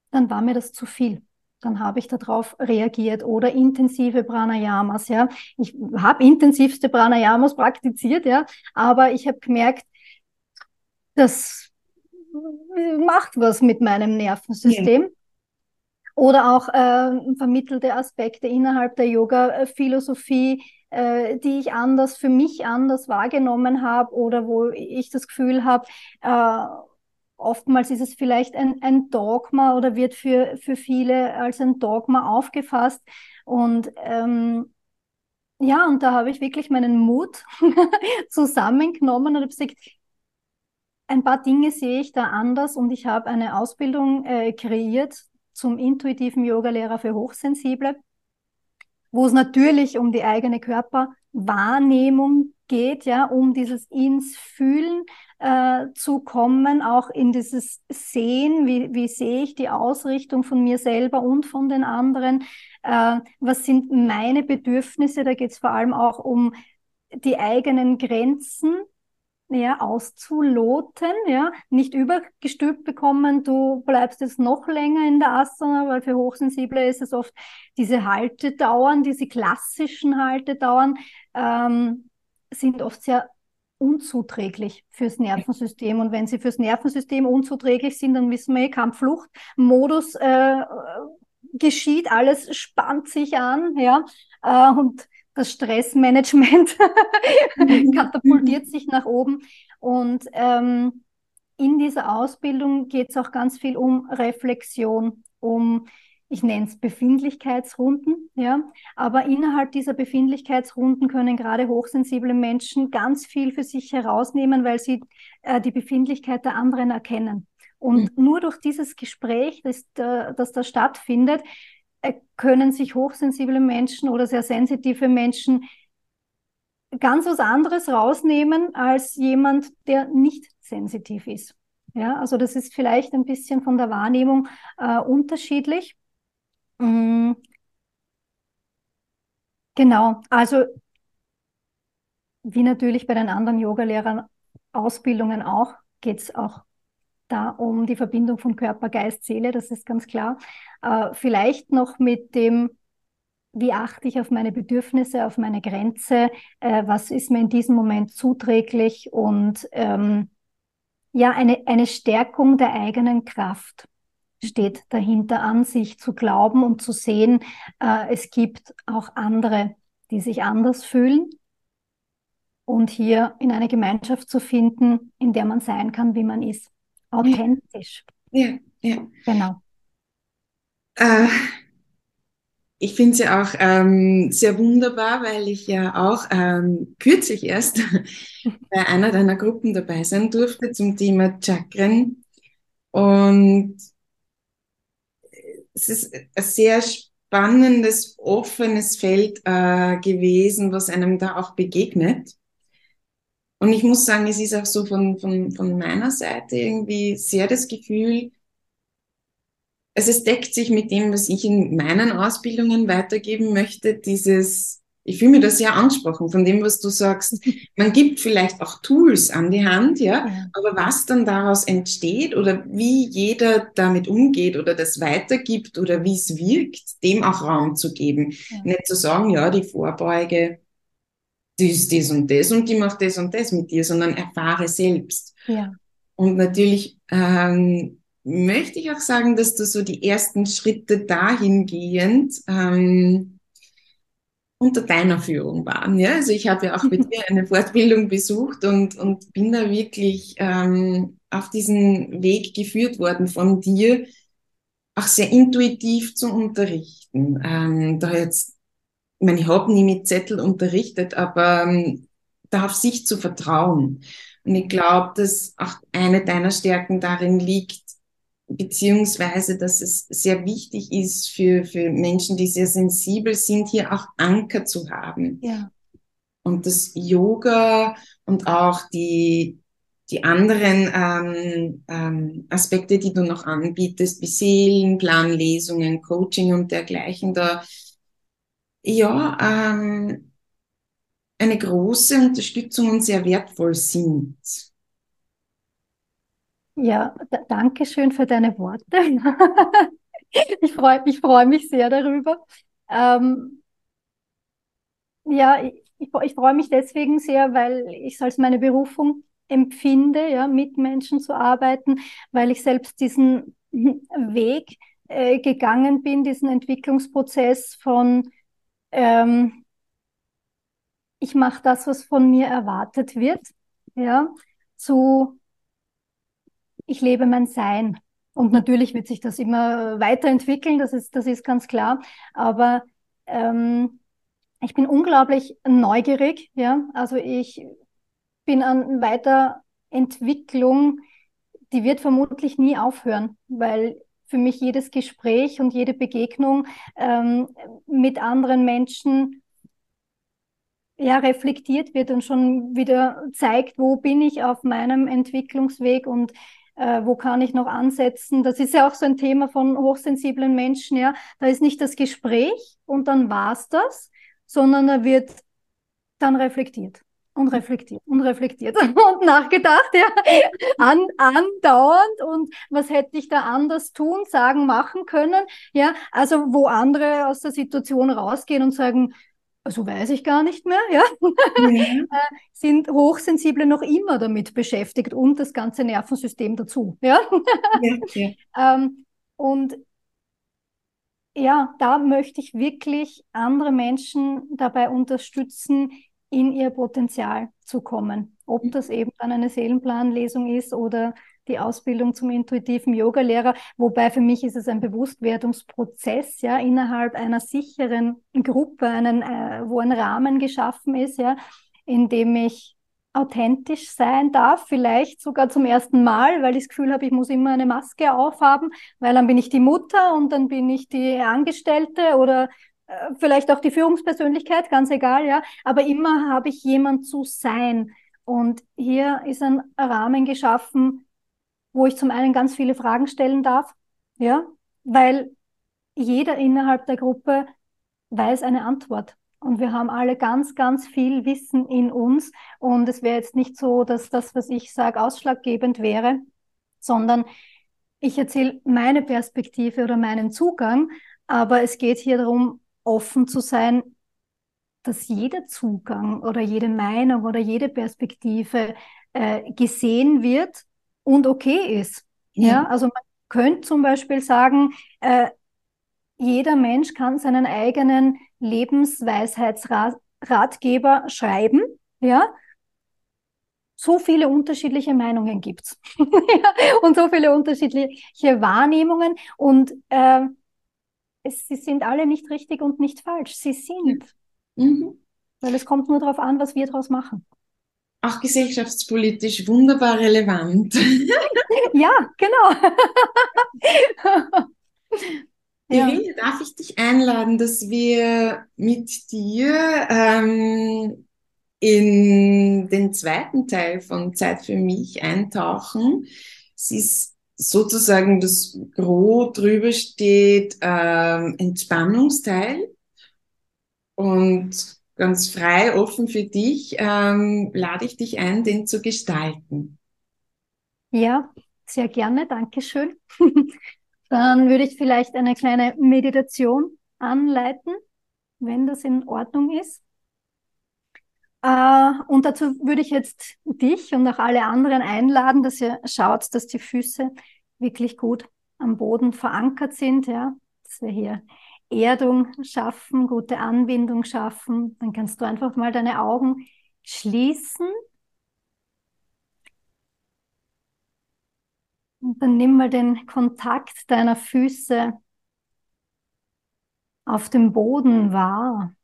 C: dann war mir das zu viel. Dann habe ich darauf reagiert oder intensive Pranayamas, ja. Ich habe intensivste Pranayamas praktiziert, ja, aber ich habe gemerkt, das macht was mit meinem Nervensystem. Ja. oder auch äh, vermittelte Aspekte innerhalb der Yoga-Philosophie, äh, die ich anders für mich anders wahrgenommen habe oder wo ich das Gefühl habe, äh, oftmals ist es vielleicht ein, ein Dogma oder wird für, für viele als ein Dogma aufgefasst. Und ähm, ja, und da habe ich wirklich meinen Mut *laughs* zusammengenommen und habe gesagt, ein paar Dinge sehe ich da anders und ich habe eine Ausbildung äh, kreiert zum intuitiven Yogalehrer für Hochsensible, wo es natürlich um die eigene Körperwahrnehmung geht, ja, um dieses ins Fühlen äh, zu kommen, auch in dieses Sehen, wie, wie sehe ich die Ausrichtung von mir selber und von den anderen, äh, was sind meine Bedürfnisse, da geht es vor allem auch um die eigenen Grenzen, ja, auszuloten, ja, nicht übergestülpt bekommen, du bleibst jetzt noch länger in der Asana, weil für Hochsensible ist es oft diese Haltedauern, diese klassischen Haltedauern, ähm, sind oft sehr unzuträglich fürs Nervensystem. Und wenn sie fürs Nervensystem unzuträglich sind, dann wissen wir, eh, Kampffluchtmodus äh, geschieht, alles spannt sich an, ja, äh, und das Stressmanagement *laughs* katapultiert sich nach oben. Und ähm, in dieser Ausbildung geht es auch ganz viel um Reflexion, um ich nenne es Befindlichkeitsrunden, ja. Aber innerhalb dieser Befindlichkeitsrunden können gerade hochsensible Menschen ganz viel für sich herausnehmen, weil sie äh, die Befindlichkeit der anderen erkennen. Und mhm. nur durch dieses Gespräch, das, äh, das da stattfindet, können sich hochsensible Menschen oder sehr sensitive Menschen ganz was anderes rausnehmen als jemand, der nicht sensitiv ist. Ja, also das ist vielleicht ein bisschen von der Wahrnehmung äh, unterschiedlich. Mm. Genau, also wie natürlich bei den anderen Yogalehrern Ausbildungen auch, geht es auch da um die Verbindung von Körper, Geist, Seele, das ist ganz klar. Äh, vielleicht noch mit dem, wie achte ich auf meine Bedürfnisse, auf meine Grenze, äh, was ist mir in diesem Moment zuträglich und ähm, ja, eine, eine Stärkung der eigenen Kraft steht dahinter, an sich zu glauben und zu sehen, äh, es gibt auch andere, die sich anders fühlen und hier in eine Gemeinschaft zu finden, in der man sein kann, wie man ist. Authentisch.
B: Ja, ja.
C: Genau.
B: Äh, ich finde sie ja auch ähm, sehr wunderbar, weil ich ja auch ähm, kürzlich erst *laughs* bei einer deiner Gruppen dabei sein durfte zum Thema Chakren. Und es ist ein sehr spannendes, offenes Feld äh, gewesen, was einem da auch begegnet. Und ich muss sagen, es ist auch so von, von, von meiner Seite irgendwie sehr das Gefühl, also es deckt sich mit dem, was ich in meinen Ausbildungen weitergeben möchte, dieses ich fühle mich da sehr angesprochen von dem, was du sagst. *laughs* Man gibt vielleicht auch Tools an die Hand, ja, ja, aber was dann daraus entsteht oder wie jeder damit umgeht oder das weitergibt oder wie es wirkt, dem auch Raum zu geben. Ja. Nicht zu sagen, ja, die Vorbeuge, die ist das und das und die macht das und das mit dir, sondern erfahre selbst.
C: Ja.
B: Und natürlich ähm, möchte ich auch sagen, dass du so die ersten Schritte dahingehend ähm, unter deiner Führung waren. Ja? Also ich habe ja auch mit *laughs* dir eine Fortbildung besucht und, und bin da wirklich ähm, auf diesen Weg geführt worden von dir, auch sehr intuitiv zu unterrichten. Ähm, da jetzt, ich meine, ich habe nie mit Zettel unterrichtet, aber ähm, da auf sich zu vertrauen. Und ich glaube, dass auch eine deiner Stärken darin liegt, beziehungsweise dass es sehr wichtig ist für, für Menschen, die sehr sensibel sind, hier auch Anker zu haben.
C: Ja.
B: Und das Yoga und auch die, die anderen ähm, ähm, Aspekte, die du noch anbietest, wie Seelenplanlesungen, Coaching und dergleichen, da ja ähm, eine große Unterstützung und sehr wertvoll sind.
C: Ja, danke schön für deine Worte. *laughs* ich freue ich freu mich sehr darüber. Ähm, ja, ich, ich freue mich deswegen sehr, weil ich es als meine Berufung empfinde, ja, mit Menschen zu arbeiten, weil ich selbst diesen Weg äh, gegangen bin, diesen Entwicklungsprozess von ähm, ich mache das, was von mir erwartet wird, ja, zu ich lebe mein Sein. Und natürlich wird sich das immer weiterentwickeln, das ist, das ist ganz klar. Aber ähm, ich bin unglaublich neugierig, ja. Also ich bin an Weiterentwicklung, die wird vermutlich nie aufhören, weil für mich jedes Gespräch und jede Begegnung ähm, mit anderen Menschen ja, reflektiert wird und schon wieder zeigt, wo bin ich auf meinem Entwicklungsweg und äh, wo kann ich noch ansetzen. Das ist ja auch so ein Thema von hochsensiblen Menschen, ja. Da ist nicht das Gespräch und dann war's das, sondern da wird dann reflektiert und reflektiert und reflektiert *laughs* und nachgedacht, ja, An, andauernd und was hätte ich da anders tun, sagen, machen können, ja, also wo andere aus der Situation rausgehen und sagen, so weiß ich gar nicht mehr, ja, ja. *laughs* Äh, sind Hochsensible noch immer damit beschäftigt und das ganze Nervensystem dazu, ja. ja, *laughs* ja. ähm, und ja, da möchte ich wirklich andere Menschen dabei unterstützen, in ihr Potenzial zu kommen. Ob mhm. das eben dann eine Seelenplanlesung ist oder die Ausbildung zum intuitiven Yogalehrer, wobei für mich ist es ein Bewusstwerdungsprozess, ja, innerhalb einer sicheren Gruppe, einen, äh, wo ein Rahmen geschaffen ist, ja, in dem ich authentisch sein darf, vielleicht sogar zum ersten Mal, weil ich das Gefühl habe, ich muss immer eine Maske aufhaben, weil dann bin ich die Mutter und dann bin ich die Angestellte oder vielleicht auch die Führungspersönlichkeit, ganz egal, ja, aber immer habe ich jemand zu sein. Und hier ist ein Rahmen geschaffen, wo ich zum einen ganz viele Fragen stellen darf, ja, weil jeder innerhalb der Gruppe weiß eine Antwort. Und wir haben alle ganz, ganz viel Wissen in uns. Und es wäre jetzt nicht so, dass das, was ich sage, ausschlaggebend wäre, sondern ich erzähle meine Perspektive oder meinen Zugang. Aber es geht hier darum, offen zu sein, dass jeder Zugang oder jede Meinung oder jede Perspektive äh, gesehen wird und okay ist. Ja, ja also man könnte zum Beispiel sagen, äh, jeder Mensch kann seinen eigenen Lebensweisheitsratgeber schreiben, ja. So viele unterschiedliche Meinungen gibt's *laughs* und so viele unterschiedliche Wahrnehmungen und äh, es, sie sind alle nicht richtig und nicht falsch. Sie sind. Mhm. Weil es kommt nur darauf an, was wir daraus machen
B: auch gesellschaftspolitisch wunderbar relevant. *laughs*
C: ja, genau.
B: Irene, *laughs* ja. darf ich dich einladen, dass wir mit dir ähm, in den zweiten Teil von Zeit für mich eintauchen. Es ist sozusagen das Gros drüber steht ähm, Entspannungsteil. Und ganz frei, offen für dich, ähm, lade ich dich ein, den zu gestalten.
C: Ja, sehr gerne, Dankeschön. *laughs* Dann würde ich vielleicht eine kleine Meditation anleiten, wenn das in Ordnung ist. Äh, und dazu würde ich jetzt dich und auch alle anderen einladen, dass ihr schaut, dass die Füße wirklich gut am Boden verankert sind, ja, dass wir hier Erdung schaffen, gute Anbindung schaffen. Dann kannst du einfach mal deine Augen schließen. Und dann nimm mal den Kontakt deiner Füße auf dem Boden wahr.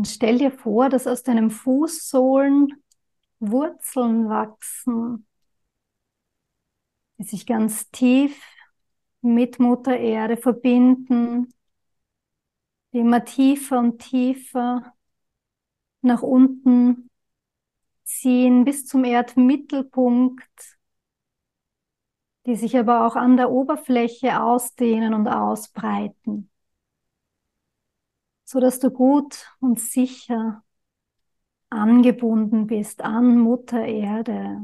C: Und stell dir vor, dass aus deinem Fußsohlen Wurzeln wachsen, die sich ganz tief mit Mutter Erde verbinden, die immer tiefer und tiefer nach unten ziehen bis zum Erdmittelpunkt, die sich aber auch an der Oberfläche ausdehnen und ausbreiten so dass du gut und sicher angebunden bist an Mutter Erde.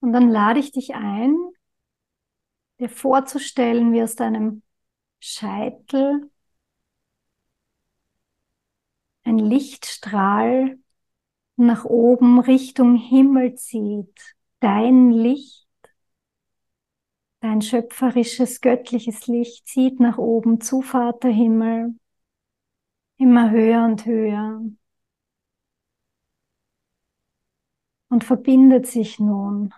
C: Und dann lade ich dich ein, dir vorzustellen, wie aus deinem Scheitel ein Lichtstrahl nach oben Richtung Himmel zieht. Dein Licht, dein schöpferisches, göttliches Licht zieht nach oben zu Vater Himmel, immer höher und höher. Und verbindet sich nun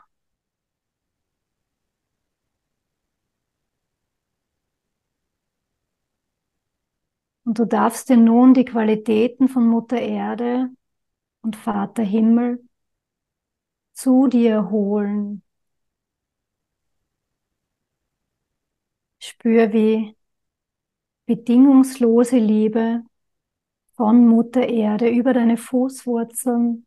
C: Und du darfst dir nun die Qualitäten von Mutter Erde und Vater Himmel zu dir holen. Spür, wie bedingungslose Liebe von Mutter Erde über deine Fußwurzeln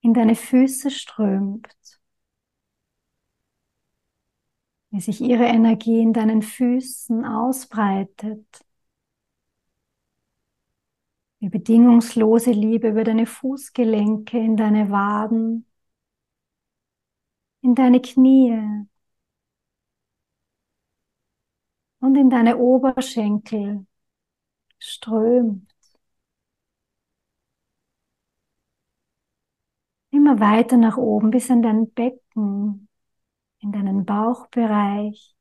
C: in deine Füße strömt. Wie sich ihre Energie in deinen Füßen ausbreitet wie bedingungslose Liebe über deine Fußgelenke, in deine Waden, in deine Knie und in deine Oberschenkel strömt. Immer weiter nach oben bis in dein Becken, in deinen Bauchbereich.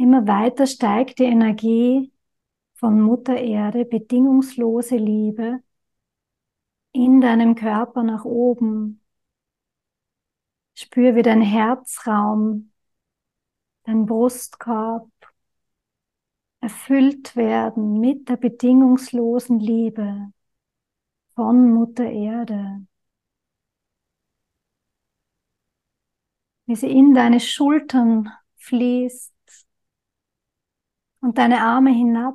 C: Immer weiter steigt die Energie von Mutter Erde, bedingungslose Liebe in deinem Körper nach oben. Spür, wie dein Herzraum, dein Brustkorb erfüllt werden mit der bedingungslosen Liebe von Mutter Erde. Wie sie in deine Schultern fließt, und deine Arme hinab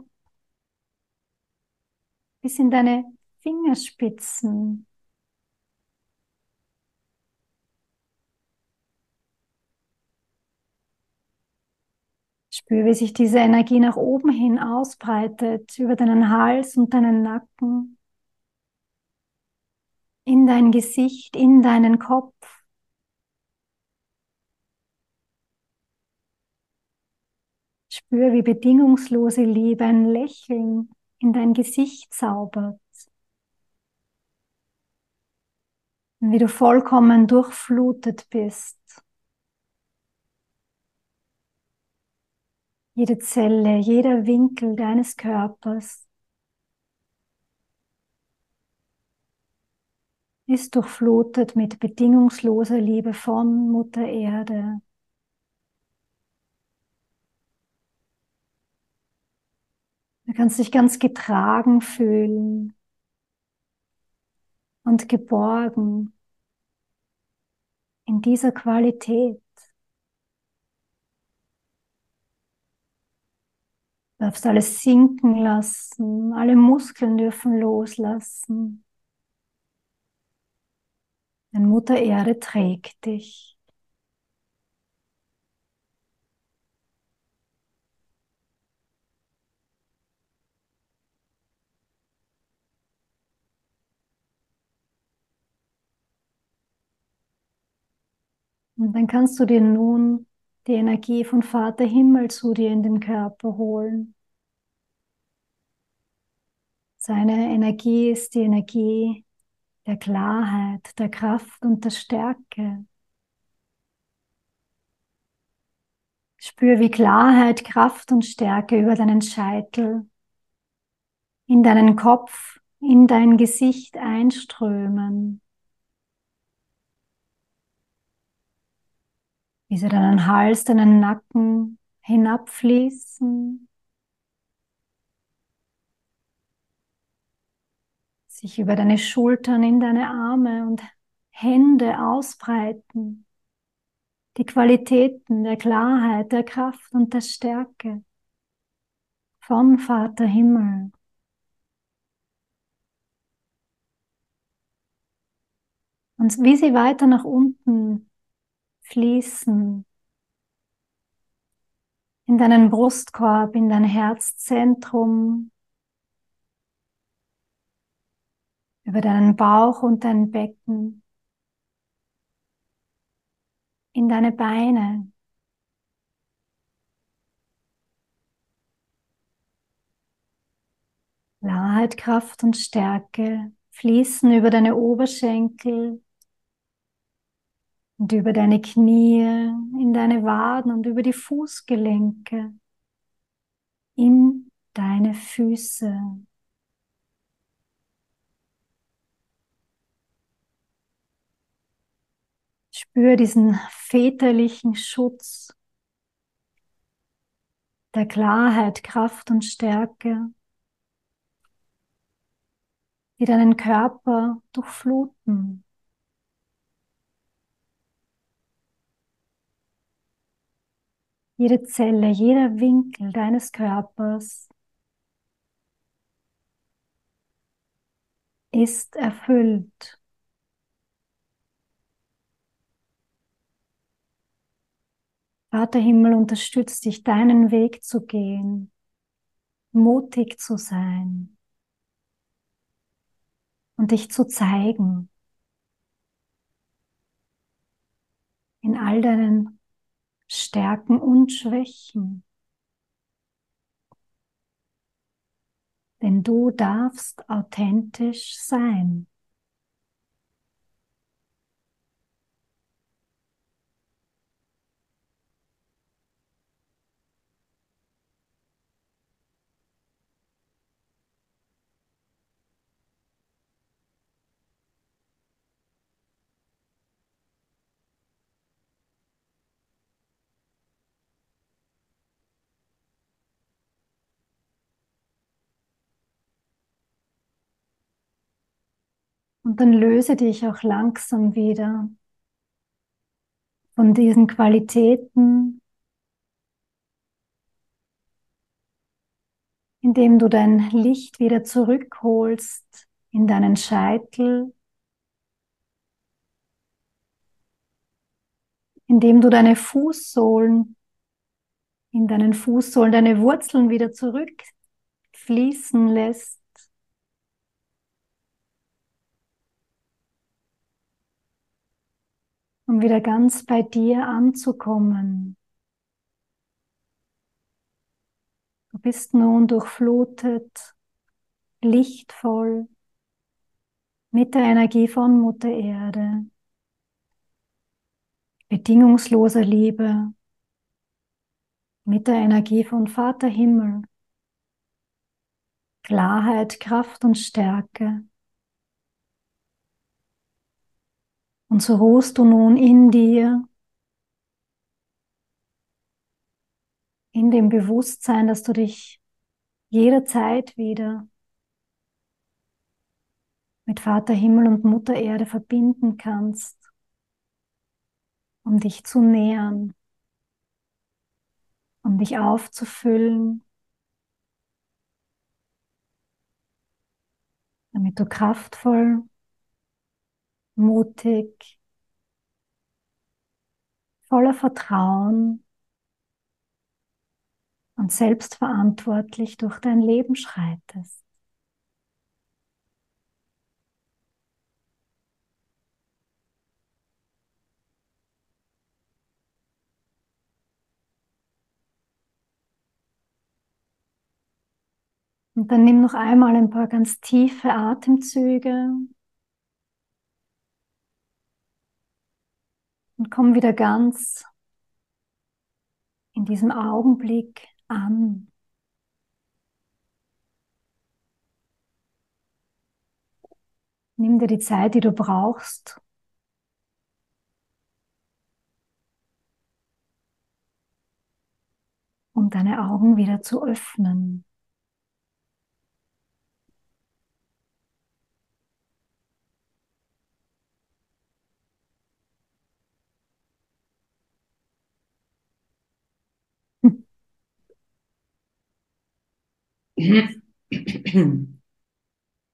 C: bis in deine Fingerspitzen. Spür, wie sich diese Energie nach oben hin ausbreitet, über deinen Hals und deinen Nacken, in dein Gesicht, in deinen Kopf. Spür, wie bedingungslose Liebe ein Lächeln in dein Gesicht zaubert. Und wie du vollkommen durchflutet bist. Jede Zelle, jeder Winkel deines Körpers ist durchflutet mit bedingungsloser Liebe von Mutter Erde. Kannst dich ganz getragen fühlen und geborgen in dieser Qualität. Du darfst alles sinken lassen, alle Muskeln dürfen loslassen. Denn Mutter Erde trägt dich. Und dann kannst du dir nun die Energie von Vater Himmel zu dir in den Körper holen. Seine Energie ist die Energie der Klarheit, der Kraft und der Stärke. Spür, wie Klarheit, Kraft und Stärke über deinen Scheitel, in deinen Kopf, in dein Gesicht einströmen. Wie sie deinen Hals, deinen Nacken hinabfließen, sich über deine Schultern in deine Arme und Hände ausbreiten. Die Qualitäten der Klarheit, der Kraft und der Stärke von Vater Himmel. Und wie sie weiter nach unten fließen in deinen Brustkorb, in dein Herzzentrum. über deinen Bauch und dein Becken, in deine Beine. Klarheit, Kraft und Stärke fließen über deine Oberschenkel und über deine Knie, in deine Waden und über die Fußgelenke, in deine Füße. Spür diesen väterlichen Schutz der Klarheit, Kraft und Stärke, die deinen Körper durchfluten. Jede Zelle, jeder Winkel deines Körpers ist erfüllt. Vater Himmel unterstützt dich, deinen Weg zu gehen, mutig zu sein und dich zu zeigen in all deinen Stärken und Schwächen. Denn du darfst authentisch sein. Und dann löse dich auch langsam wieder von diesen Qualitäten, indem du dein Licht wieder zurückholst in deinen Scheitel, indem du deine Fußsohlen, in deinen Fußsohlen deine Wurzeln wieder zurückfließen lässt um wieder ganz bei dir anzukommen. Du bist nun durchflutet, lichtvoll mit der Energie von Mutter Erde, bedingungsloser Liebe, mit der Energie von Vater Himmel, Klarheit, Kraft und Stärke. Und so ruhst du nun in dir, in dem Bewusstsein, dass du dich jederzeit wieder mit Vater Himmel und Mutter Erde verbinden kannst, um dich zu nähern, um dich aufzufüllen, damit du kraftvoll mutig, voller Vertrauen und selbstverantwortlich durch dein Leben schreitest. Und dann nimm noch einmal ein paar ganz tiefe Atemzüge. Und komm wieder ganz in diesem Augenblick an. Nimm dir die Zeit, die du brauchst, um deine Augen wieder zu öffnen.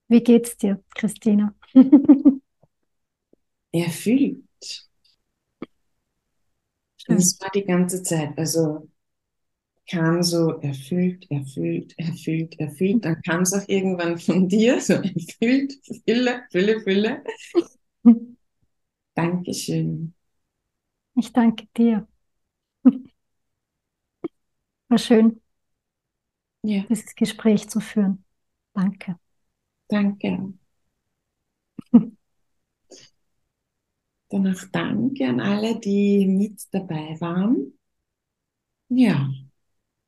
C: Wie geht's dir, Christina? *laughs*
B: Erfüllt. Das war die ganze Zeit. Also kam so erfüllt, erfüllt, erfüllt, erfüllt. Dann kam es auch irgendwann von dir, so erfüllt, Fülle, Fülle, Fülle. *laughs* Dankeschön.
C: Ich danke dir. War schön,
B: Ja,
C: dieses Gespräch zu führen. Danke.
B: danke. Dann auch danke an alle, die mit dabei waren. Ja,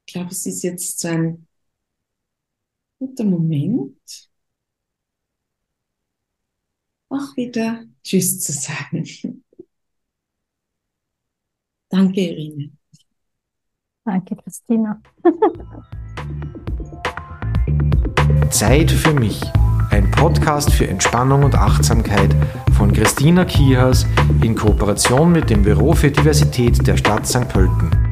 B: ich glaube, es ist jetzt so ein guter Moment, auch wieder Tschüss zu sagen. *laughs* Danke, Irine.
C: Danke, Christina. *laughs*
A: Zeit für mich. Ein Podcast für Entspannung und Achtsamkeit von Christina Kiehas in Kooperation mit dem Büro für Diversität der Stadt St. Pölten.